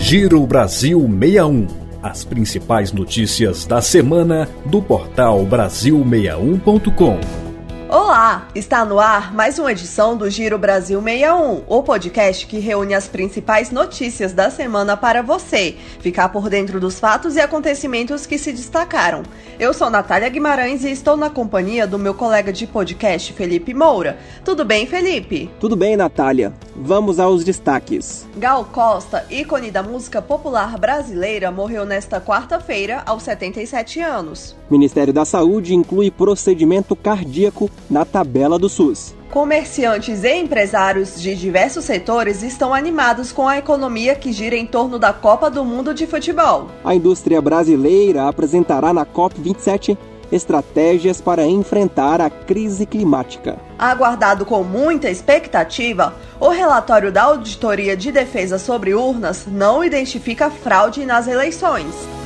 Giro Brasil 61. As principais notícias da semana do portal Brasil61.com. Olá, está no ar mais uma edição do Giro Brasil 61, o podcast que reúne as principais notícias da semana para você ficar por dentro dos fatos e acontecimentos que se destacaram. Eu sou Natália Guimarães e estou na companhia do meu colega de podcast Felipe Moura. Tudo bem, Felipe? Tudo bem, Natália. Vamos aos destaques. Gal Costa, ícone da música popular brasileira, morreu nesta quarta-feira aos 77 anos. Ministério da Saúde inclui procedimento cardíaco na tabela do SUS. Comerciantes e empresários de diversos setores estão animados com a economia que gira em torno da Copa do Mundo de Futebol. A indústria brasileira apresentará na COP27 estratégias para enfrentar a crise climática. Aguardado com muita expectativa, o relatório da Auditoria de Defesa sobre Urnas não identifica fraude nas eleições.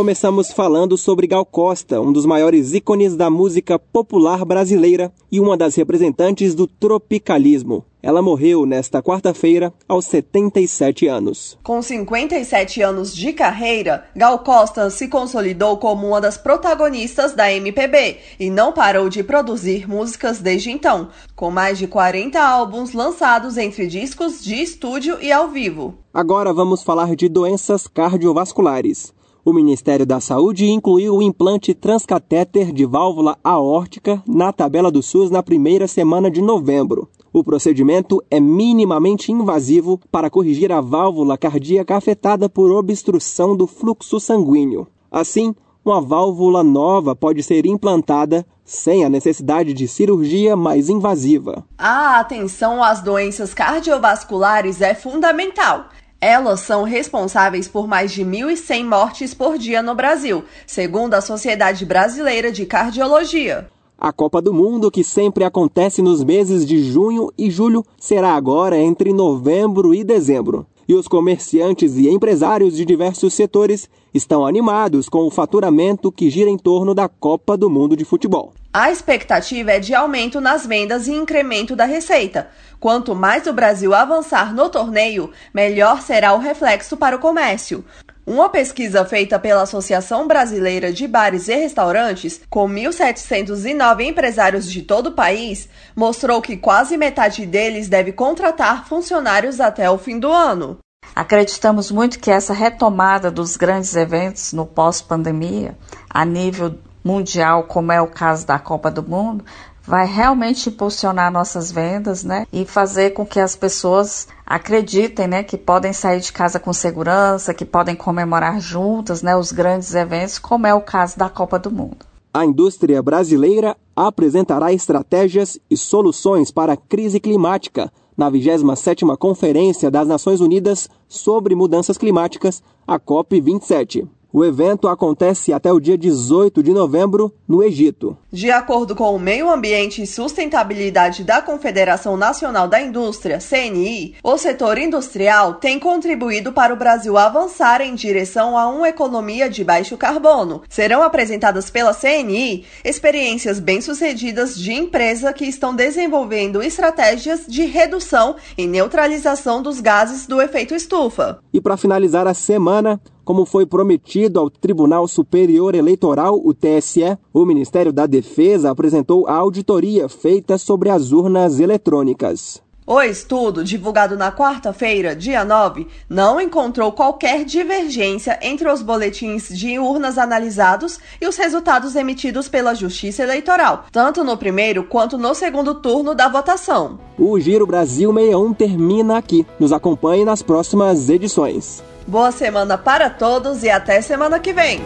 Começamos falando sobre Gal Costa, um dos maiores ícones da música popular brasileira e uma das representantes do tropicalismo. Ela morreu nesta quarta-feira, aos 77 anos. Com 57 anos de carreira, Gal Costa se consolidou como uma das protagonistas da MPB e não parou de produzir músicas desde então, com mais de 40 álbuns lançados entre discos de estúdio e ao vivo. Agora vamos falar de doenças cardiovasculares. O Ministério da Saúde incluiu o implante transcatéter de válvula aórtica na tabela do SUS na primeira semana de novembro. O procedimento é minimamente invasivo para corrigir a válvula cardíaca afetada por obstrução do fluxo sanguíneo. Assim, uma válvula nova pode ser implantada sem a necessidade de cirurgia mais invasiva. A atenção às doenças cardiovasculares é fundamental. Elas são responsáveis por mais de 1.100 mortes por dia no Brasil, segundo a Sociedade Brasileira de Cardiologia. A Copa do Mundo, que sempre acontece nos meses de junho e julho, será agora entre novembro e dezembro. E os comerciantes e empresários de diversos setores estão animados com o faturamento que gira em torno da Copa do Mundo de Futebol. A expectativa é de aumento nas vendas e incremento da receita. Quanto mais o Brasil avançar no torneio, melhor será o reflexo para o comércio. Uma pesquisa feita pela Associação Brasileira de Bares e Restaurantes, com 1.709 empresários de todo o país, mostrou que quase metade deles deve contratar funcionários até o fim do ano. Acreditamos muito que essa retomada dos grandes eventos no pós-pandemia, a nível mundial, como é o caso da Copa do Mundo, vai realmente impulsionar nossas vendas, né? E fazer com que as pessoas acreditem, né, que podem sair de casa com segurança, que podem comemorar juntas, né, os grandes eventos, como é o caso da Copa do Mundo. A indústria brasileira apresentará estratégias e soluções para a crise climática na 27ª Conferência das Nações Unidas sobre Mudanças Climáticas, a COP 27. O evento acontece até o dia 18 de novembro, no Egito. De acordo com o Meio Ambiente e Sustentabilidade da Confederação Nacional da Indústria, CNI, o setor industrial tem contribuído para o Brasil avançar em direção a uma economia de baixo carbono. Serão apresentadas pela CNI experiências bem-sucedidas de empresas que estão desenvolvendo estratégias de redução e neutralização dos gases do efeito estufa. E para finalizar a semana, como foi prometido ao Tribunal Superior Eleitoral, o TSE, o Ministério da Defesa apresentou a auditoria feita sobre as urnas eletrônicas. O estudo, divulgado na quarta-feira, dia 9, não encontrou qualquer divergência entre os boletins de urnas analisados e os resultados emitidos pela Justiça Eleitoral, tanto no primeiro quanto no segundo turno da votação. O Giro Brasil 61 termina aqui. Nos acompanhe nas próximas edições. Boa semana para todos e até semana que vem.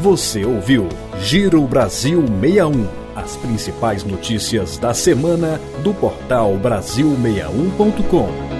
Você ouviu Giro Brasil 61. As principais notícias da semana do portal Brasil61.com.